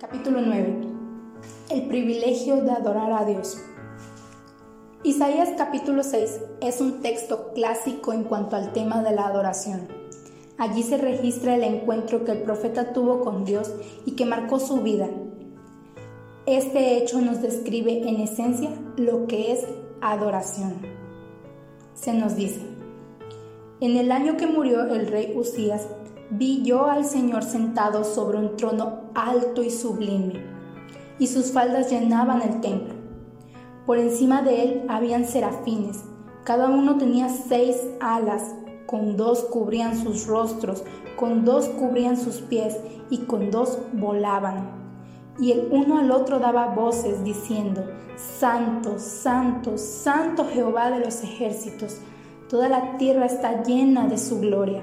Capítulo 9. El privilegio de adorar a Dios. Isaías capítulo 6 es un texto clásico en cuanto al tema de la adoración. Allí se registra el encuentro que el profeta tuvo con Dios y que marcó su vida. Este hecho nos describe en esencia lo que es adoración. Se nos dice, en el año que murió el rey Usías, vi yo al Señor sentado sobre un trono alto y sublime, y sus faldas llenaban el templo. Por encima de él habían serafines, cada uno tenía seis alas, con dos cubrían sus rostros, con dos cubrían sus pies, y con dos volaban. Y el uno al otro daba voces diciendo, Santo, Santo, Santo Jehová de los ejércitos, toda la tierra está llena de su gloria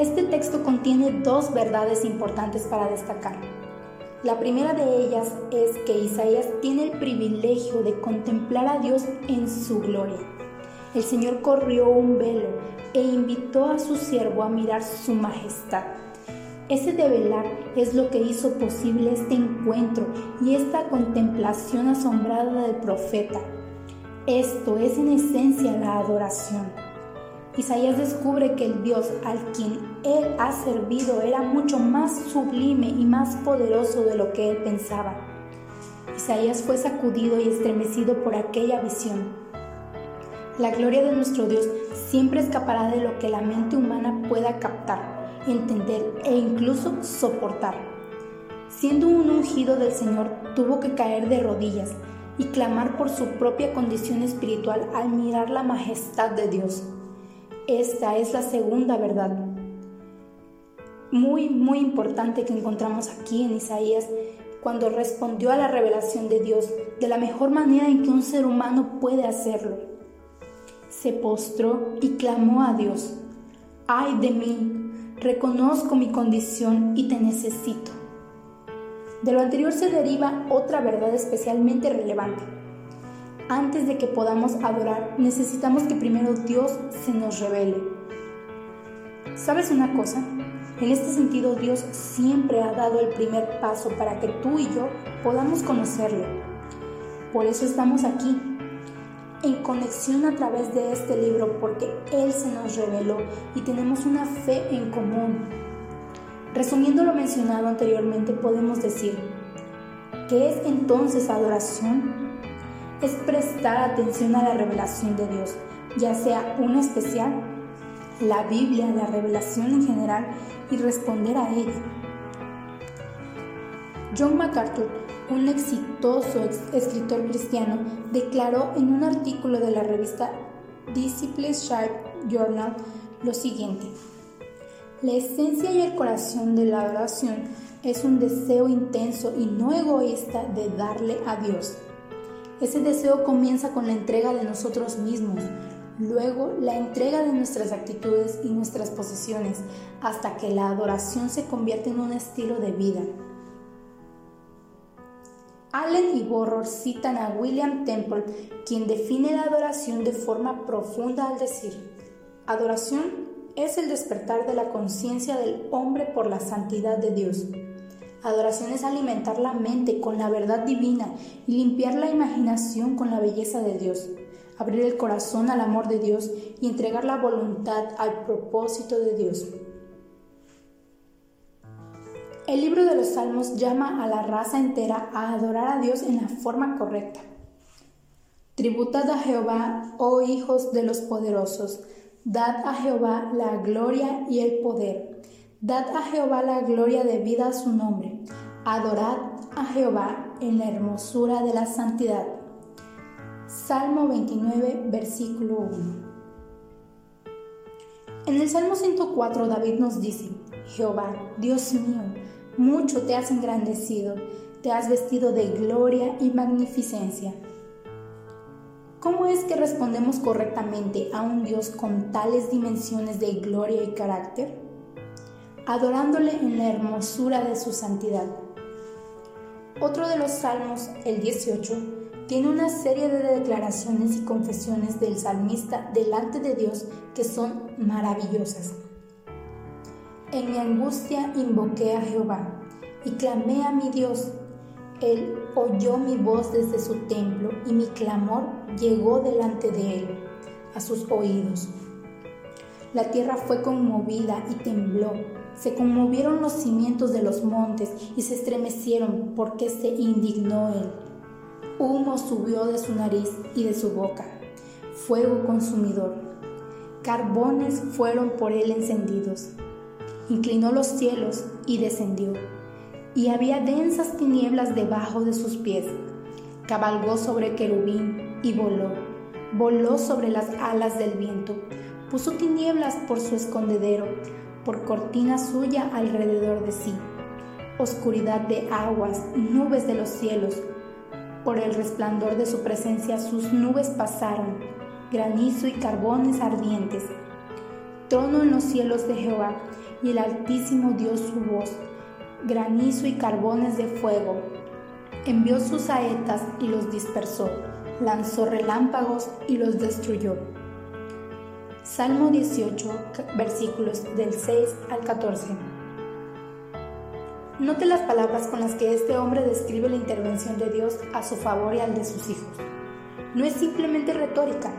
Este texto contiene dos verdades importantes para destacar. La primera de ellas es que Isaías tiene el privilegio de contemplar a Dios en su gloria. El Señor corrió un velo e invitó a su siervo a mirar su majestad. Ese develar es lo que hizo posible este encuentro y esta contemplación asombrada del profeta. Esto es en esencia la adoración. Isaías descubre que el Dios al quien él ha servido era mucho más sublime y más poderoso de lo que él pensaba. Isaías fue sacudido y estremecido por aquella visión. La gloria de nuestro Dios siempre escapará de lo que la mente humana pueda captar, entender e incluso soportar. Siendo un ungido del Señor, tuvo que caer de rodillas y clamar por su propia condición espiritual al mirar la majestad de Dios. Esta es la segunda verdad. Muy, muy importante que encontramos aquí en Isaías cuando respondió a la revelación de Dios de la mejor manera en que un ser humano puede hacerlo. Se postró y clamó a Dios. Ay de mí, reconozco mi condición y te necesito. De lo anterior se deriva otra verdad especialmente relevante antes de que podamos adorar, necesitamos que primero Dios se nos revele. ¿Sabes una cosa? En este sentido, Dios siempre ha dado el primer paso para que tú y yo podamos conocerle. Por eso estamos aquí, en conexión a través de este libro, porque Él se nos reveló y tenemos una fe en común. Resumiendo lo mencionado anteriormente, podemos decir, ¿qué es entonces adoración? Es prestar atención a la revelación de Dios, ya sea una especial, la Biblia, la revelación en general y responder a ella. John MacArthur, un exitoso escritor cristiano, declaró en un artículo de la revista Discipleship Journal lo siguiente. La esencia y el corazón de la adoración es un deseo intenso y no egoísta de darle a Dios ese deseo comienza con la entrega de nosotros mismos, luego la entrega de nuestras actitudes y nuestras posesiones, hasta que la adoración se convierte en un estilo de vida. Allen y Borror citan a William Temple, quien define la adoración de forma profunda al decir, adoración es el despertar de la conciencia del hombre por la santidad de Dios. Adoración es alimentar la mente con la verdad divina y limpiar la imaginación con la belleza de Dios. Abrir el corazón al amor de Dios y entregar la voluntad al propósito de Dios. El libro de los Salmos llama a la raza entera a adorar a Dios en la forma correcta. Tributad a Jehová, oh hijos de los poderosos, dad a Jehová la gloria y el poder Dad a Jehová la gloria debida a su nombre. Adorad a Jehová en la hermosura de la santidad. Salmo 29, versículo 1. En el Salmo 104 David nos dice, Jehová, Dios mío, mucho te has engrandecido, te has vestido de gloria y magnificencia. ¿Cómo es que respondemos correctamente a un Dios con tales dimensiones de gloria y carácter? Adorándole en la hermosura de su santidad. Otro de los salmos, el 18, tiene una serie de declaraciones y confesiones del salmista delante de Dios que son maravillosas. En mi angustia invoqué a Jehová y clamé a mi Dios. Él oyó mi voz desde su templo y mi clamor llegó delante de él, a sus oídos. La tierra fue conmovida y tembló. Se conmovieron los cimientos de los montes y se estremecieron porque se indignó él. Humo subió de su nariz y de su boca, fuego consumidor. Carbones fueron por él encendidos. Inclinó los cielos y descendió y había densas tinieblas debajo de sus pies. Cabalgó sobre querubín y voló, voló sobre las alas del viento, puso tinieblas por su escondedero, por cortina suya alrededor de sí. Oscuridad de aguas, nubes de los cielos, por el resplandor de su presencia sus nubes pasaron, granizo y carbones ardientes. Trono en los cielos de Jehová, y el Altísimo dio su voz granizo y carbones de fuego. Envió sus saetas y los dispersó, lanzó relámpagos y los destruyó. Salmo 18, versículos del 6 al 14. Note las palabras con las que este hombre describe la intervención de Dios a su favor y al de sus hijos. No es simplemente retórica,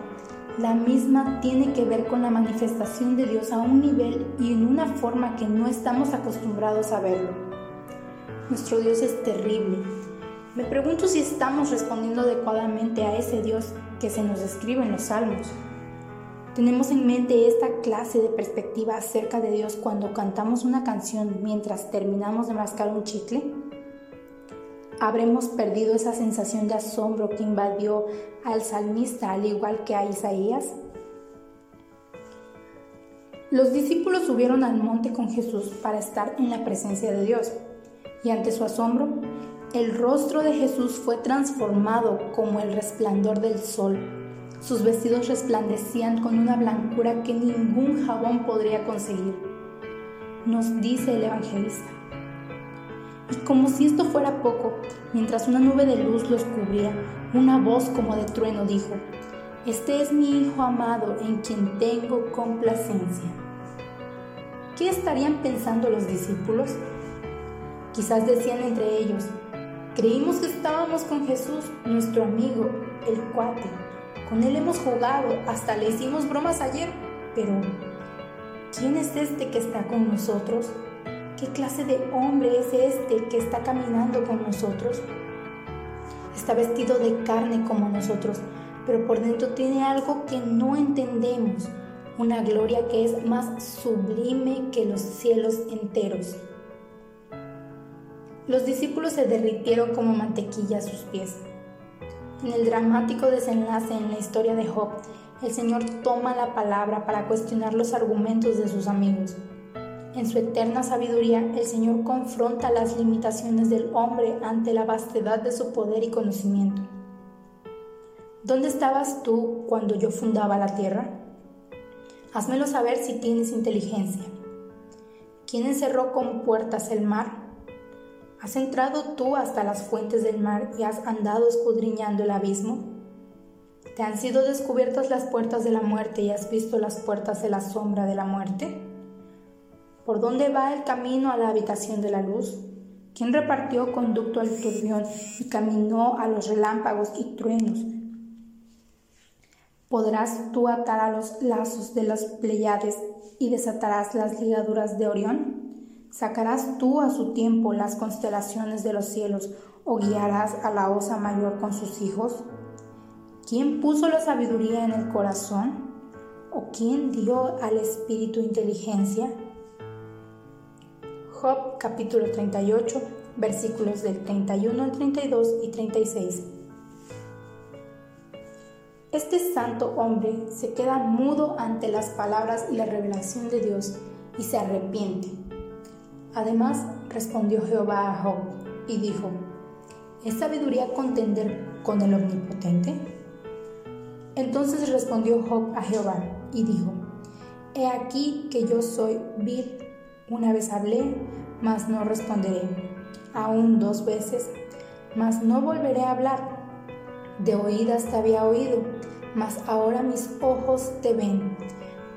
la misma tiene que ver con la manifestación de Dios a un nivel y en una forma que no estamos acostumbrados a verlo. Nuestro Dios es terrible. Me pregunto si estamos respondiendo adecuadamente a ese Dios que se nos describe en los salmos. ¿Tenemos en mente esta clase de perspectiva acerca de Dios cuando cantamos una canción mientras terminamos de mascar un chicle? ¿Habremos perdido esa sensación de asombro que invadió al salmista al igual que a Isaías? Los discípulos subieron al monte con Jesús para estar en la presencia de Dios y ante su asombro, el rostro de Jesús fue transformado como el resplandor del sol. Sus vestidos resplandecían con una blancura que ningún jabón podría conseguir. Nos dice el evangelista. Y como si esto fuera poco, mientras una nube de luz los cubría, una voz como de trueno dijo, Este es mi Hijo amado en quien tengo complacencia. ¿Qué estarían pensando los discípulos? Quizás decían entre ellos, creímos que estábamos con Jesús, nuestro amigo, el cuate. Con él hemos jugado, hasta le hicimos bromas ayer, pero ¿quién es este que está con nosotros? ¿Qué clase de hombre es este que está caminando con nosotros? Está vestido de carne como nosotros, pero por dentro tiene algo que no entendemos, una gloria que es más sublime que los cielos enteros. Los discípulos se derritieron como mantequilla a sus pies. En el dramático desenlace en la historia de Job, el Señor toma la palabra para cuestionar los argumentos de sus amigos. En su eterna sabiduría, el Señor confronta las limitaciones del hombre ante la vastedad de su poder y conocimiento. ¿Dónde estabas tú cuando yo fundaba la tierra? Házmelo saber si tienes inteligencia. ¿Quién encerró con puertas el mar? ¿Has entrado tú hasta las fuentes del mar y has andado escudriñando el abismo? ¿Te han sido descubiertas las puertas de la muerte y has visto las puertas de la sombra de la muerte? ¿Por dónde va el camino a la habitación de la luz? ¿Quién repartió conducto al turbión y caminó a los relámpagos y truenos? ¿Podrás tú atar a los lazos de las Pleiades y desatarás las ligaduras de Orión? ¿Sacarás tú a su tiempo las constelaciones de los cielos o guiarás a la osa mayor con sus hijos? ¿Quién puso la sabiduría en el corazón? ¿O quién dio al espíritu inteligencia? Job capítulo 38 versículos del 31 al 32 y 36. Este santo hombre se queda mudo ante las palabras y la revelación de Dios y se arrepiente. Además, respondió Jehová a Job y dijo, ¿es sabiduría contender con el Omnipotente? Entonces respondió Job a Jehová y dijo, He aquí que yo soy vil, una vez hablé, mas no responderé, aún dos veces, mas no volveré a hablar. De oídas te había oído, mas ahora mis ojos te ven.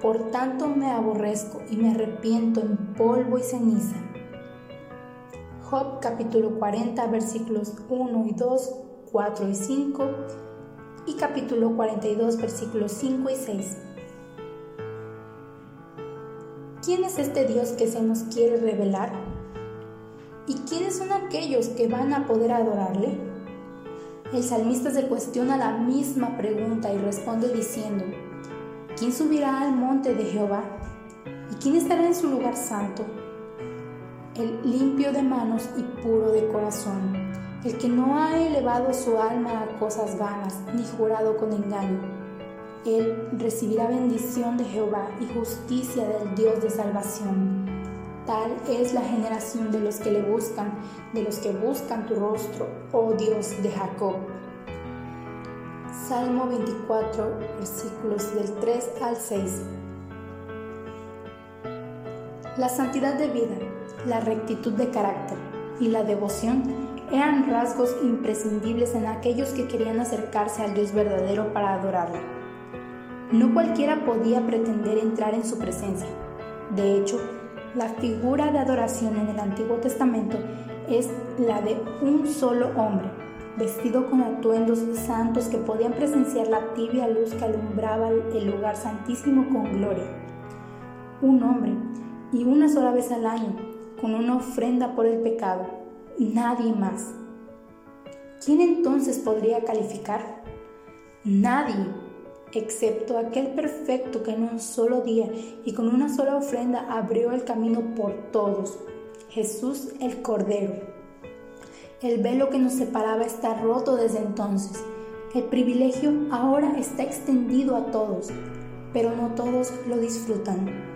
Por tanto me aborrezco y me arrepiento en polvo y ceniza. Job capítulo 40 versículos 1 y 2, 4 y 5 y capítulo 42 versículos 5 y 6. ¿Quién es este Dios que se nos quiere revelar? ¿Y quiénes son aquellos que van a poder adorarle? El salmista se cuestiona la misma pregunta y responde diciendo, ¿quién subirá al monte de Jehová? ¿Y quién estará en su lugar santo? El limpio de manos y puro de corazón, el que no ha elevado su alma a cosas vanas ni jurado con engaño. Él recibirá bendición de Jehová y justicia del Dios de salvación. Tal es la generación de los que le buscan, de los que buscan tu rostro, oh Dios de Jacob. Salmo 24, versículos del 3 al 6. La santidad de vida, la rectitud de carácter y la devoción eran rasgos imprescindibles en aquellos que querían acercarse al Dios verdadero para adorarlo. No cualquiera podía pretender entrar en su presencia. De hecho, la figura de adoración en el Antiguo Testamento es la de un solo hombre, vestido con atuendos santos que podían presenciar la tibia luz que alumbraba el lugar santísimo con gloria. Un hombre, y una sola vez al año, con una ofrenda por el pecado, nadie más. ¿Quién entonces podría calificar? Nadie, excepto aquel perfecto que en un solo día y con una sola ofrenda abrió el camino por todos, Jesús el Cordero. El velo que nos separaba está roto desde entonces. El privilegio ahora está extendido a todos, pero no todos lo disfrutan.